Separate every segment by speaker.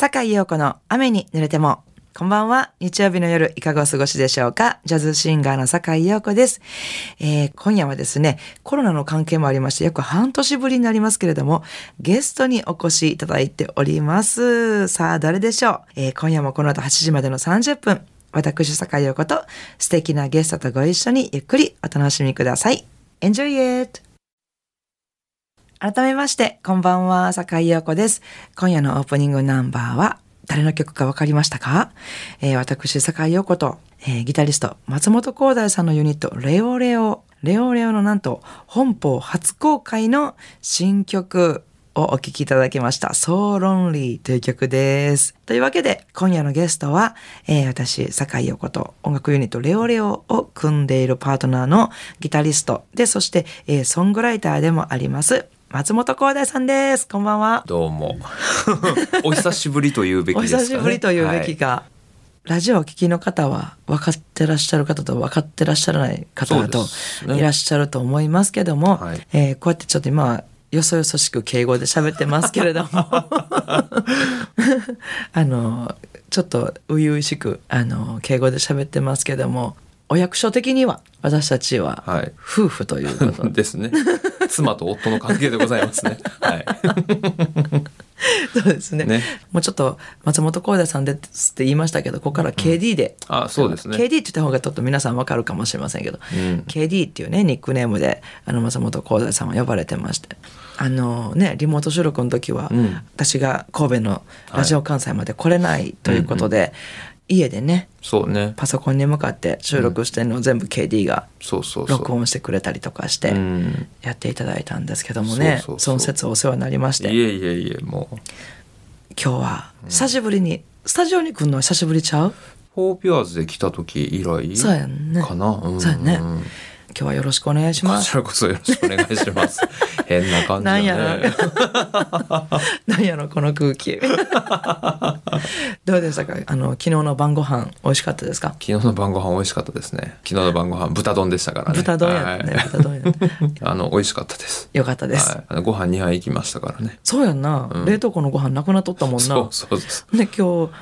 Speaker 1: 坂井陽子の雨に濡れても。こんばんは。日曜日の夜、いかがお過ごしでしょうか？ジャズシンガーの坂井陽子です、えー今夜はですね、コロナの関係もありまして、約半年ぶりになりますけれども、ゲストにお越しいただいております。さあ、誰でしょう、えー今夜もこの後8時までの30分、私、坂井陽子と素敵なゲストとご一緒にゆっくりお楽しみください。Enjoy it! 改めまして、こんばんは、坂井陽子です。今夜のオープニングナンバーは、誰の曲かわかりましたか、えー私、坂井陽子と、えーギタリスト、松本光大さんのユニット、レオレオ。レオレオのなんと、本邦初公開の新曲をお聴きいただきました。So Lonely という曲です。というわけで、今夜のゲストは、えー私、坂井陽子と音楽ユニットレオレオを組んでいるパートナーのギタリストで、そして、えーソングライターでもあります、松本光大さんです。こんばんは。
Speaker 2: どうも。お久しぶりというべき
Speaker 1: お
Speaker 2: ですかね。
Speaker 1: 久しぶりというべきが、ラジオをお聞きの方は分かってらっしゃる方と分かってらっしゃらない方といらっしゃると思いますけども、
Speaker 2: はい
Speaker 1: えーこうやってちょっと今はよそよそしく敬語で喋ってますけれども あのちょっと初々しくあの敬語で喋ってますけどもお役所的には私たちは
Speaker 2: はい
Speaker 1: 夫婦ということで、
Speaker 2: ですね。妻と夫の関係でございますね。はい。
Speaker 1: そうですね。
Speaker 2: ね。
Speaker 1: もうちょっと松本光大さんですって言いましたけどここから KD で、
Speaker 2: あ、そうですね。
Speaker 1: KD って言った方がちょっと皆さんわかるかもしれませんけど、
Speaker 2: うん。
Speaker 1: KD っていうねニックネームであの松本光大さんは呼ばれてまして。あのねリモート収録の時は、
Speaker 2: うん。
Speaker 1: 私が神戸のラジオ関西まで来れないということで、家でね
Speaker 2: そうね。
Speaker 1: パソコンに向かって収録してるのを全部 KD が。録音してくれたりとかして
Speaker 2: うん。
Speaker 1: やっていただいたんですけどもね、
Speaker 2: そ
Speaker 1: の説お世話になりまして
Speaker 2: いえいえいえ、もう。
Speaker 1: 今日は久しぶりに、スタジオに来るのは久しぶりちゃう？
Speaker 2: フォーピュアーズで来た時以来
Speaker 1: そうやんね
Speaker 2: かな？ん
Speaker 1: そうやね今日はよろしくお願いし
Speaker 2: こ
Speaker 1: ます
Speaker 2: ちらこそよろしくお願いします。変な感じだ
Speaker 1: なんや
Speaker 2: ね。
Speaker 1: ろなんやろ この空気どうでしたか？あの昨日の晩ご飯美味しかったですか？
Speaker 2: 昨日の晩ご飯美味しかったですね。昨日の晩ご飯豚丼でしたからね。
Speaker 1: 豚丼やったね、
Speaker 2: はい
Speaker 1: 豚丼やった
Speaker 2: あの美味しかったです。
Speaker 1: よかったです、
Speaker 2: はいあの。ご飯2杯行きましたからね。
Speaker 1: そうやんな、
Speaker 2: うん
Speaker 1: 冷凍庫のご飯なくなっとったもんな
Speaker 2: そうそうそう。
Speaker 1: で今日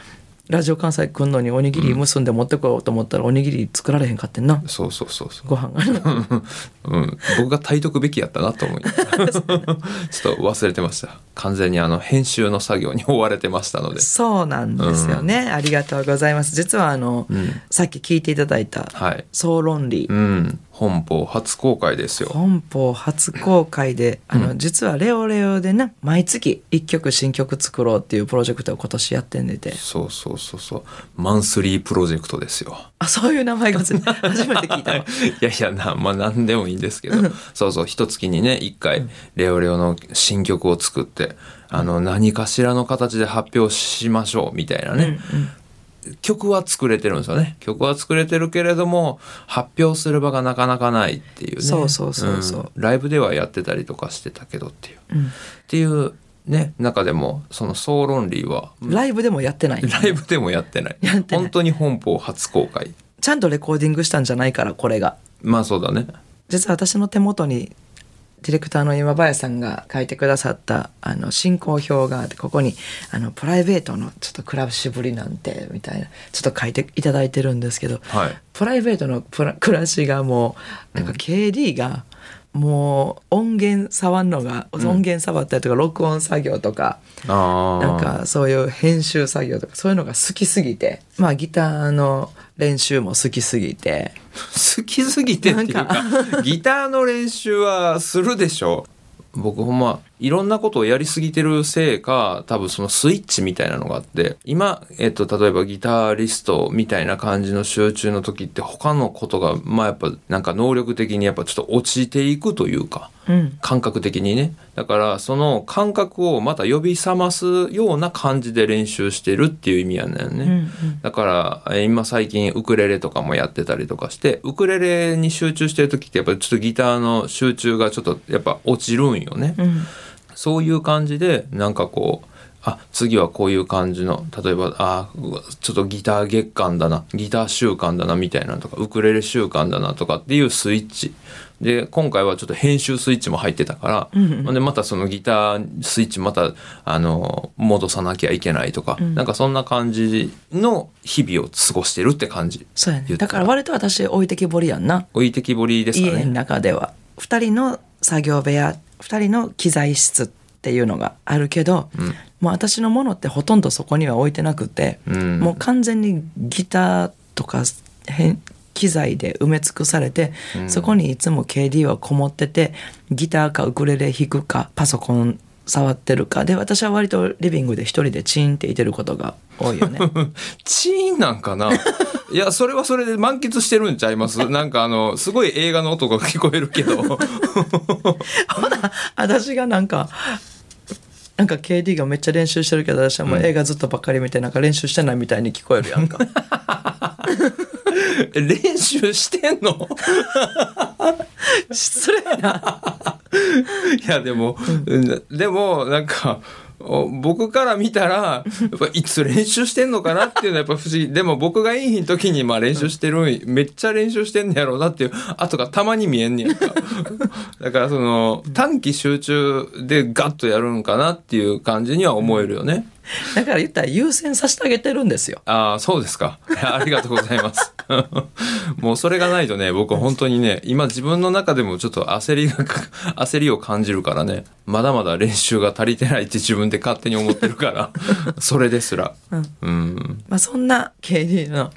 Speaker 1: ラジオ関西来んのにおにぎり結んで持ってこようと思ったらおにぎり作られへんかってんな。
Speaker 2: そうそうそうそう。
Speaker 1: ご飯がね
Speaker 2: うん、僕が炊いとくべきやったなと思い ちょっと忘れてました。完全にあの編集の作業に追われてましたので。
Speaker 1: そうなんですよね、ありがとうございます。実はあの、
Speaker 2: うん。
Speaker 1: さっき聞いていただいた
Speaker 2: はい「
Speaker 1: 総論理」
Speaker 2: うん本邦初公開ですよ。
Speaker 1: 本邦初公開であの、
Speaker 2: うん。
Speaker 1: 実はレオレオでな毎月1曲新曲作ろうっていうプロジェクトを今年やってんでて。
Speaker 2: そうそうそうそう。マンスリープロジェクトですよ。
Speaker 1: あそういう名前が初めて聞いたわ。
Speaker 2: いやいやなまあ何でもいいんですけど。そうそう一月にね一回レオレオの新曲を作ってあの何かしらの形で発表しましょうみたいなね、曲は作れてるんですよね。曲は作れてるけれども発表する場がなかなかないっていうね。
Speaker 1: そうそうそうそう。ん。
Speaker 2: ライブではやってたりとかしてたけどっていう、
Speaker 1: うん。
Speaker 2: っていうね中でもその「総論理は」
Speaker 1: ライブでもやってない。
Speaker 2: ライブでもやってない。
Speaker 1: やってない。
Speaker 2: 本当に本邦初公開。
Speaker 1: ちゃんとレコーディングしたんじゃないからこれが。
Speaker 2: まあそうだね。
Speaker 1: 実は私の手元にディレクターの今林さんが書いてくださったあの進行表があってここにあのプライベートのちょっと暮らしぶりなんてみたいなちょっと書いていただいてるんですけど
Speaker 2: はい。
Speaker 1: プライベートの暮らしがもうなんか KD がもう音源触んのが、音源触ったりとか録音作業とか
Speaker 2: ああ
Speaker 1: なんかそういう編集作業とかそういうのが好きすぎてまあギターの練習も好きすぎて。
Speaker 2: 好きすぎてっていうかギターの練習はするでしょ。僕ほんまいろんなことをやりすぎてるせいか多分そのスイッチみたいなのがあって今、えっと、例えばギタリストみたいな感じの集中の時って他のことがまあやっぱなんか能力的にやっぱちょっと落ちていくというか
Speaker 1: うん。
Speaker 2: 感覚的にね。だからその感覚をまた呼び覚ますような感じで練習してるっていう意味やねんね、
Speaker 1: うんうん。
Speaker 2: だからえー今最近ウクレレとかもやってたりとかしてウクレレに集中してる時ってやっぱりちょっとギターの集中がちょっとやっぱ落ちるんよね、
Speaker 1: うん
Speaker 2: そういう感じでなんかこうあ次はこういう感じの例えばあちょっとギター月間だなギター週間だなみたいなのとかウクレレ週間だなとかっていうスイッチ。で今回はちょっと編集スイッチも入ってたから、でまたそのギタースイッチまたあの戻さなきゃいけないとか、なんかそんな感じの日々を過ごしてるって感じ。
Speaker 1: そうやね。だから割と私置いてきぼりやんな。
Speaker 2: 置いてきぼりですか
Speaker 1: 家の
Speaker 2: ね
Speaker 1: 中では。2人の作業部屋2人の機材室っていうのがあるけど、もう私のものってほとんどそこには置いてなくて、
Speaker 2: うん。
Speaker 1: もう完全にギターとか変機材で埋め尽くされて、そこにいつも KD はこもっててギターかウクレレ弾くかパソコン触ってるか。で私は割とリビングで一人でチーンっていてることが多いよね。
Speaker 2: チーンなんかな？いや、それはそれで満喫してるんちゃいます？なんかあの、すごい映画の音が聞こえるけど。
Speaker 1: ほな私がなんかなんか KD がめっちゃ練習してるけど私はもう映画ずっとばっかり見てなんか練習してないみたいに聞こえるやんか。
Speaker 2: え練習してんの？
Speaker 1: 失礼な い
Speaker 2: や、でも、うんでも、なんか、お僕から見たら、やっぱいつ練習してんのかなっていうのはやっぱ不思議。でも僕がいい時にまあ練習してるん、めっちゃ練習してんねやろうなっていう後がたまに見えんねやんか。だからその短期集中でガッとやるんかなっていう感じには思えるよね。
Speaker 1: だから言ったら優先させてあげてるんですよ
Speaker 2: ああ、そうですか。ありがとうございます。もうそれがないとね、僕は本当にね、今自分の中でもちょっと焦りが、焦りを感じるからね、まだまだ練習が足りてないって自分で勝手に思ってるから、それですら。うん。
Speaker 1: まあそんな KD の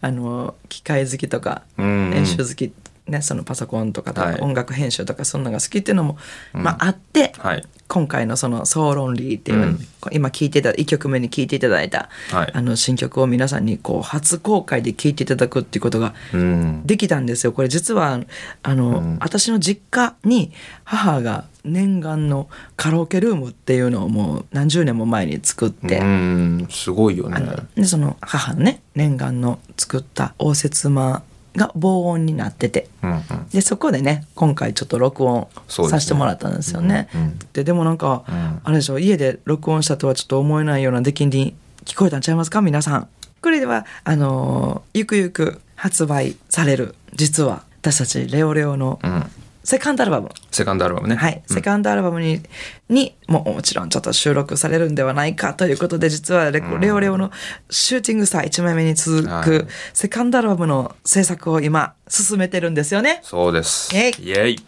Speaker 1: あの機械好きとか
Speaker 2: うん
Speaker 1: 練習好き、ね、そのパソコンとか
Speaker 2: はい。
Speaker 1: 音楽編集とかそんなのが好きっていうのも、まああって、
Speaker 2: はい。
Speaker 1: 今回のその「ソーロンリー」っていう、
Speaker 2: うん。
Speaker 1: 今聴いてた1曲目に聴いていただいた、
Speaker 2: はい。
Speaker 1: あの新曲を皆さんにこう初公開で聴いていただくっていうことが
Speaker 2: うん。
Speaker 1: できたんですよ。これ実はあの、
Speaker 2: うん。
Speaker 1: 私の実家に母が念願のカラオケルームっていうのをもう何十年も前に作って、
Speaker 2: うん、すごいよね。
Speaker 1: でその母のね念願の作った応接間が防音になってて
Speaker 2: うんうん。
Speaker 1: でそこでね今回ちょっと録音させてもらったんですよね。
Speaker 2: うんうん
Speaker 1: ででもなんか、
Speaker 2: うん
Speaker 1: あれでしょ家で録音したとはちょっと思えないような出来に聞こえたんちゃいますか？皆さん。これではあのーゆくゆく発売される実は私たちレオレオの
Speaker 2: うん。
Speaker 1: セカンドアルバム、
Speaker 2: セカンドアルバムね。
Speaker 1: はい、
Speaker 2: うん
Speaker 1: セカンドアルバムににももちろんちょっと収録されるんではないかということで実はレ,、レオレオのシューティングスター1枚目に続
Speaker 2: はい
Speaker 1: くセカンドアルバムの制作を今進めてるんですよね。
Speaker 2: そうです。
Speaker 1: イェイ
Speaker 2: イェイ。イ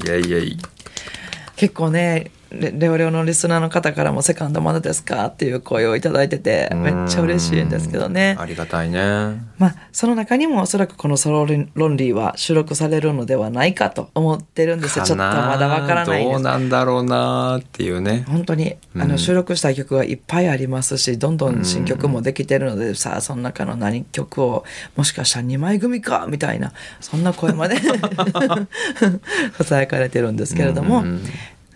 Speaker 2: ェイイェイ。
Speaker 1: 結構ねレレオレオのリスナーの方からも「セカンドまだですか?」っていう声をいただいててめっちゃ嬉しいんですけどね。
Speaker 2: ありがたいね。
Speaker 1: まあその中にもおそらくこの「ソロロンリー」は収録されるのではないかと思ってるんですよ。ちょっとまだわからないんです。
Speaker 2: どうなんだろうなっていうね。
Speaker 1: 本当にあの収録したい曲はいっぱいありますしどんどん新曲もできてるのでさあその中の何曲をもしかしたら2枚組かみたいなそんな声までささやかれてるんですけれども、
Speaker 2: うん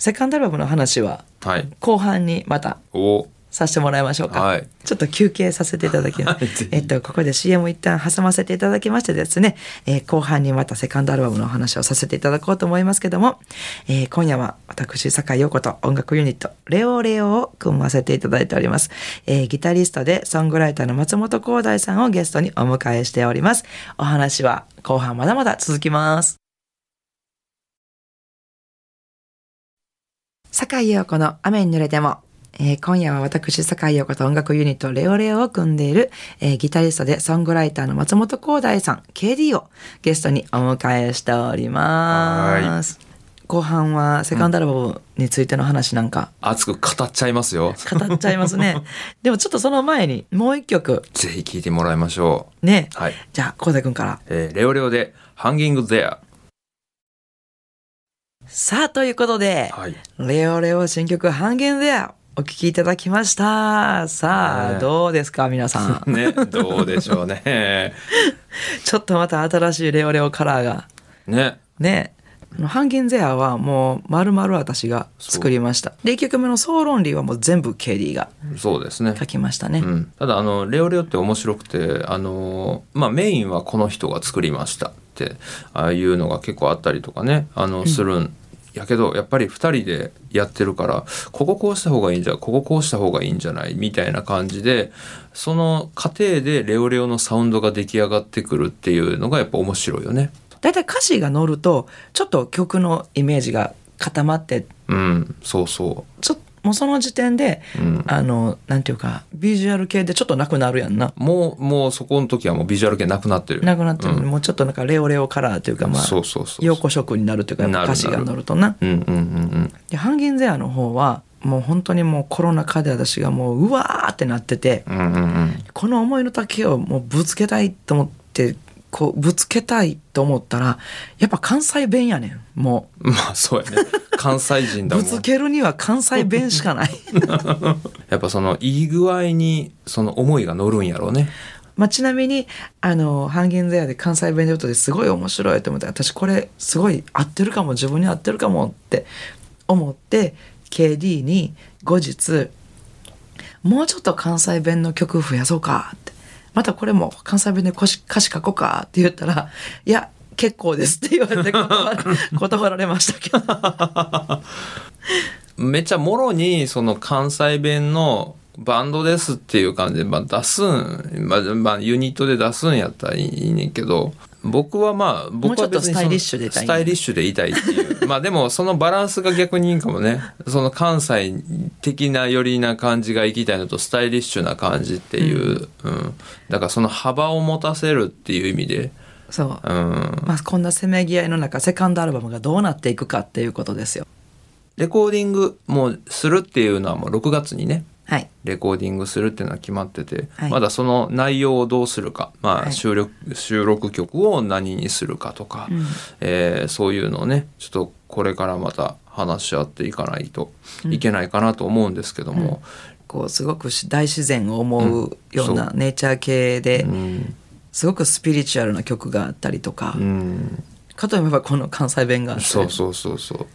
Speaker 1: セカンドアルバムの話は
Speaker 2: はい。
Speaker 1: 後半にまた
Speaker 2: お。
Speaker 1: させてもらいましょうか、
Speaker 2: はい。
Speaker 1: ちょっと休憩させていただきます。えっとここで CM 一旦挟ませていただきましてですね、えー後半にまたセカンドアルバムのお話をさせていただこうと思いますけども、えー今夜は私酒井陽子と音楽ユニットレオレオを組ませていただいております、えーギタリストでソングライターの松本光大さんをゲストにお迎えしております。お話は後半まだまだ続きます酒井陽子の雨に濡れても、えー今夜は私、酒井陽子と音楽ユニットレオレオを組んでいる、えーギタリストでソングライターの松本光大さん、KD をゲストにお迎えしております。後半はセカンドアルバムについての話なんか
Speaker 2: 熱く語っちゃいますよ。
Speaker 1: 語っちゃいますね。でもちょっとその前にもう一曲
Speaker 2: ぜひ聴いてもらいましょ
Speaker 1: ね。
Speaker 2: う。はい。
Speaker 1: じゃあ、光大くんから。
Speaker 2: えーレオレオで Hanging There。
Speaker 1: さあ、ということで、
Speaker 2: はい。
Speaker 1: レオレオ新曲半減でお聴きいただきました。さあ、
Speaker 2: ね
Speaker 1: どうですか皆さん。
Speaker 2: ね、どうでしょうね。
Speaker 1: ちょっとまた新しいレオレオカラーが。
Speaker 2: ね。
Speaker 1: ね。あのハンゲンゼアはもう丸々私が作りました。で、1曲目のソーロンリーはもう全部 KD が
Speaker 2: そうですね。
Speaker 1: 書きましたね。
Speaker 2: うん、ただあのレオレオって面白くてあの、まあ、メインはこの人が作りましたってああいうのが結構あったりとかねあのするんやけどやっぱり2人でやってるからこここうした方がいいんじゃこここうした方がいいんじゃないみたいな感じでその過程でレオレオのサウンドが出来上がってくるっていうのがやっぱ面白いよね。
Speaker 1: 大体歌詞が乗るとちょっと曲のイメージが固まって
Speaker 2: うんそうそ
Speaker 1: ちょもうその時点で、
Speaker 2: う。うん
Speaker 1: あのなんていうかビジュアル系でちょっとなくなるやんな。
Speaker 2: もうもうそこの時はもうビジュアル系なくなってる。
Speaker 1: なくなってる、
Speaker 2: うん
Speaker 1: もうちょっとなんかレオレオカラーというかまあ
Speaker 2: そうそうそう。
Speaker 1: 陽子色になるというか歌詞が乗るとな。
Speaker 2: うんうんうん
Speaker 1: でハンギンゼアの方はもう本当にもうコロナ禍で私がもううわーってなってて
Speaker 2: うん。うんうんうん。
Speaker 1: この思いの丈をもうぶつけたいと思ってこうぶつけたいと思ったらやっぱ関西弁やねんも
Speaker 2: まあそうやね。関西人だもん。
Speaker 1: うぶつけるには関西弁しかない
Speaker 2: やっぱそのいい具合にその思いが乗るんやろうね。
Speaker 1: まあちなみにあのハンギンゼアで関西弁で言うとですごい面白いと思って私これすごい合ってるかも自分に合ってるかもって思って KD に後日もうちょっと関西弁の曲増やそうかってまたこれも関西弁で歌詞書こうかって言ったらいや結構ですって言われて断ら 断られましたけど。
Speaker 2: めっちゃもろにその関西弁のバンドですっていう感じで、まあ、出すん、まあ、まあ、ユニットで出すんやったらいいねんけど、僕はまあ、僕は別に
Speaker 1: スタイリッシュでいたい
Speaker 2: スタイリッシュでいたいっていう。まあでも、そのバランスが逆にいいかもね。その関西的な寄りな感じがいきたいのと、スタイリッシュな感じっていう。うん。だからその幅を持たせるっていう意味で、
Speaker 1: そう、
Speaker 2: うん。
Speaker 1: まあ、こんなせめぎ合いの中セカンドアルバムがどうなっていくかっていうことですよ
Speaker 2: レコーディングもするっていうのはもう6月にね、
Speaker 1: はい
Speaker 2: レコーディングするっていうのは決まってて、
Speaker 1: はい。
Speaker 2: まだその内容をどうするか、まあ、
Speaker 1: はい。
Speaker 2: 収録収録曲を何にするかとか、
Speaker 1: うん。
Speaker 2: えーそういうのをねちょっとこれからまた話し合っていかないといけないかなと思うんですけども、
Speaker 1: こうすごくし大自然を思うようなネイチャー系で、
Speaker 2: うん。
Speaker 1: すごくスピリチュアルな曲があったりとか、
Speaker 2: うん。
Speaker 1: かといえばこの関西弁があったり
Speaker 2: そうそうそうそう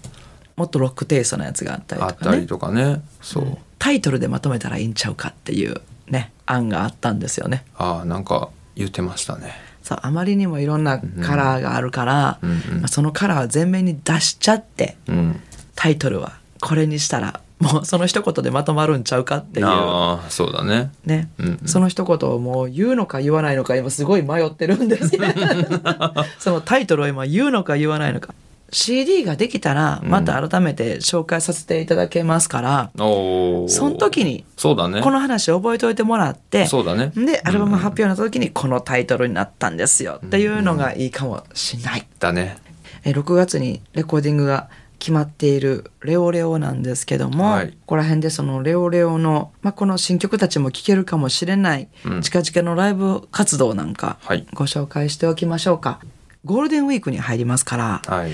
Speaker 1: もっとロックテイストなやつがあったり
Speaker 2: あ
Speaker 1: とかね。
Speaker 2: ったりとかね。そう、
Speaker 1: タイトルでまとめたらいいんちゃうかっていうね案があったんですよね。
Speaker 2: ああなんか言ってましたね。
Speaker 1: そうあまりにもいろんなカラーがあるから、
Speaker 2: うんうん。
Speaker 1: まあそのカラーを前面に出しちゃって
Speaker 2: うん。
Speaker 1: タイトルはこれにしたらもうその一言でまとまるんちゃうかっていう。
Speaker 2: ああそうだね。
Speaker 1: ね、
Speaker 2: うんうん。
Speaker 1: その一言をもう言うのか言わないのか今すごい迷ってるんですね そのタイトルを今言うのか言わないのか CD ができたらまた改めて紹介させていただけますから、
Speaker 2: おお
Speaker 1: その時に
Speaker 2: そうだね。
Speaker 1: この話覚えておいてもらって
Speaker 2: そうだね。
Speaker 1: でアルバム発表になった時にこのタイトルになったんですよ。っていうのがいいかもしれない、
Speaker 2: だね。
Speaker 1: え6月にレコーディングが決まっているレオレオなんですけども、
Speaker 2: はい。
Speaker 1: ここら辺でそのレオレオの、まあ、この新曲たちも聴けるかもしれない、
Speaker 2: うん。
Speaker 1: 近々のライブ活動なんか
Speaker 2: はい。
Speaker 1: ご紹介しておきましょうか。ゴールデンウィークに入りますから、
Speaker 2: はい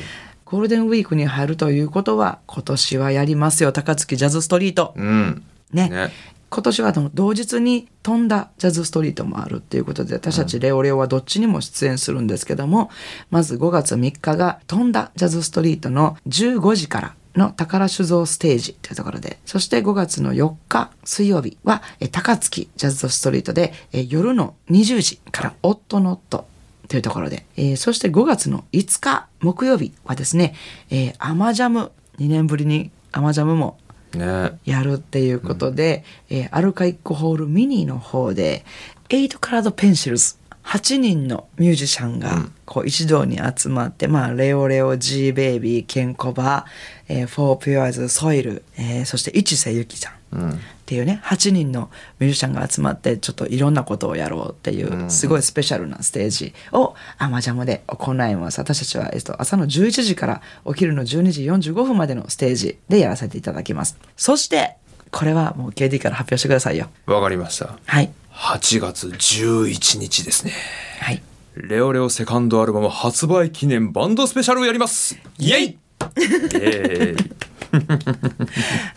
Speaker 1: ゴールデンウィークに入るということは今年はやりますよ。高槻ジャズストリート。
Speaker 2: うん。
Speaker 1: ね。
Speaker 2: ね。
Speaker 1: 今年は同日に飛んだジャズストリートもあるっていうことで私たちレオレオはどっちにも出演するんですけども、まず5月3日が飛んだジャズストリートの15時からの宝酒造ステージというところでそして5月の4日水曜日はえ高槻ジャズストリートでえ夜の20時からオットノットというところで、えーそして5月の5日木曜日はですね、えーアマジャム2年ぶりにアマジャムも
Speaker 2: ね。
Speaker 1: やるっていうことで、えーアルカイックホールミニの方で8カラードペンシルズ8人のミュージシャンがこう一堂に集まって、まあ、レオレオ、G ベイビー、ケンコバ、えー、フォーピュアーズ、ソイル、えーそして市瀬ゆきちゃん。
Speaker 2: うん
Speaker 1: っていうね8人のミュージシャンが集まってちょっといろんなことをやろうっていうすごいスペシャルなステージをアマジャムで行います私たちは、えっと、朝の11時からお昼の12時45分までのステージでやらせていただきます。そしてこれはもう KD から発表してくださいよ。
Speaker 2: わかりました。
Speaker 1: はい。
Speaker 2: 8月11日ですね。
Speaker 1: はい。
Speaker 2: レオレオセカンドアルバム発売記念バンドスペシャルをやります。イエイ。イエーイ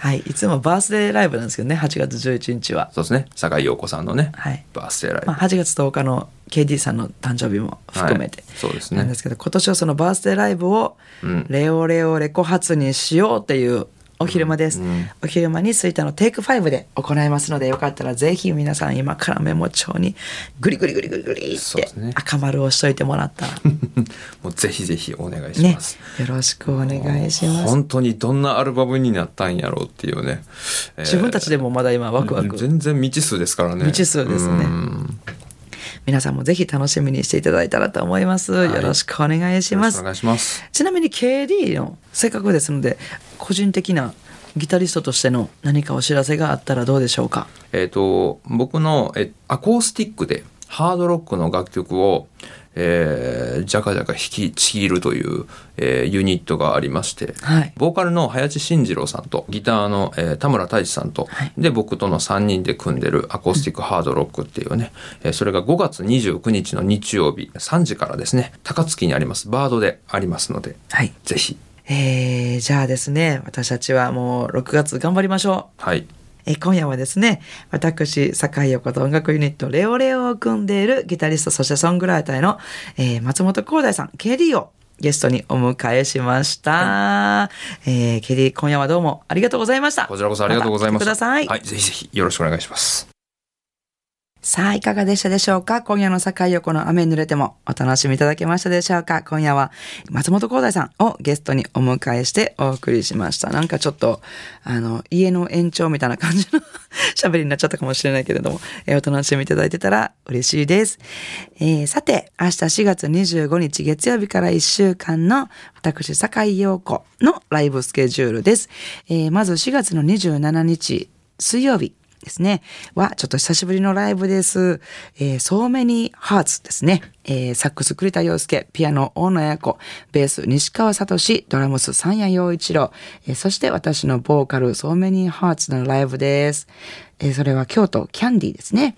Speaker 1: はい。いつもバースデーライブなんですけどね8月11日は。
Speaker 2: そうですね。酒井陽子さんのね、
Speaker 1: はい。
Speaker 2: バースデーライブ、
Speaker 1: まあ、8月10日の KD さんの誕生日も含めて、
Speaker 2: はい。そうですね。
Speaker 1: なんですけど今年はそのバースデーライブを
Speaker 2: うん。
Speaker 1: レオレオレコ発にしようっていうお昼間です、
Speaker 2: うん。
Speaker 1: お昼間に吹田のテイク5で行いますのでよかったらぜひ皆さん今からメモ帳にグリグリグリグリグリって赤丸をしといてもらった。ら
Speaker 2: もうぜひぜひお願いし
Speaker 1: ね
Speaker 2: ます。
Speaker 1: よろしくお願いします。
Speaker 2: 本当にどんなアルバムになったんやろうっていうね。えー
Speaker 1: 自分たちでもまだ今ワクワク。
Speaker 2: 全然未知数ですからね。
Speaker 1: 未知数ですね。
Speaker 2: うん。
Speaker 1: 皆さんもぜひ楽しみにしていただいたらと思います、
Speaker 2: い。
Speaker 1: よろしくお願いします。
Speaker 2: よろしくお願いします。
Speaker 1: ちなみに KD のせっかくですので個人的なギタリストとしての何かお知らせがあったらどうでしょうか？
Speaker 2: えっ、と、僕のえアコースティックでハードロックの楽曲を、えー、ジャカジャカ弾きちぎるという、えーユニットがありまして、
Speaker 1: はい。
Speaker 2: ボーカルの林慎次郎さんとギターの、えー田村太一さんと、
Speaker 1: はい。
Speaker 2: で僕との3人で組んでるアコースティックハードロックっていうね、えーそれが5月29日の日曜日3時からですね高槻にありますバードでありますので
Speaker 1: はい。
Speaker 2: ぜひ
Speaker 1: えー、じゃあですね私たちはもう6月頑張りましょう
Speaker 2: はい
Speaker 1: えー今夜はですね、私、坂井陽子と音楽ユニット、レオレオを組んでいるギタリスト、そしてソングライターの、えー松本光大さん、KD をゲストにお迎えしました。えー、KD、今夜はどうもありがとうございました。
Speaker 2: こちらこそありがとうございま
Speaker 1: た来て
Speaker 2: す
Speaker 1: ください。
Speaker 2: はいぜひぜひよろしくお願いします
Speaker 1: さあ、いかがでしたでしょうか？今夜の坂井横の雨濡れてもお楽しみいただけましたでしょうか？今夜は松本光大さんをゲストにお迎えしてお送りしました。なんかちょっと、あの、家の延長みたいな感じの喋りになっちゃったかもしれないけれども、えーお楽しみいただいてたら嬉しいです。えーさて、明日4月25日月曜日から1週間の私、坂井陽子のライブスケジュールです。えーまず4月の27日水曜日。ですね。は、ちょっと久しぶりのライブです。えー、So Many Hearts ですね。えー、サックス栗田洋介、ピアノ大野彩子、ベース西川聡、ドラムス三谷陽一郎、えーそして私のボーカル So Many Hearts のライブです。えーそれは京都キャンディーですね。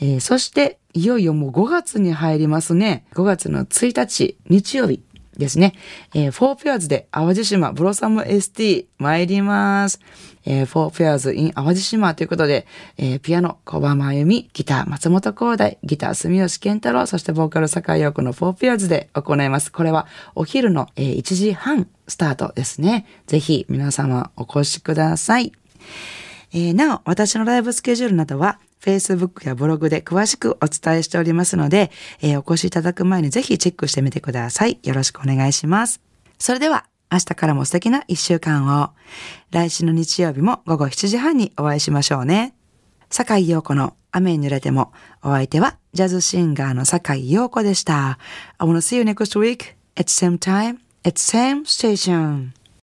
Speaker 1: えーそして、いよいよもう5月に入りますね。5月の1日、日曜日ですね。えー、4 pairs で淡路島ブロサム ST 参ります。えー、4 pairs in 淡路島ということで、えーピアノ小葉真由美、ギター松本光大、ギター住吉健太郎、そしてボーカル坂井陽子の4 pairs で行います。これはお昼の、えー1時半スタートですね。ぜひ皆様お越しください。えーなお、私のライブスケジュールなどは、Facebook やブログで詳しくお伝えしておりますので、えーお越しいただく前にぜひチェックしてみてください。よろしくお願いします。それでは、明日からも素敵な一週間を。来週の日曜日も午後7時半にお会いしましょうね。坂井陽子の雨に濡れても、お相手はジャズシンガーの坂井陽子でした。I wanna see you next week at same time at same station.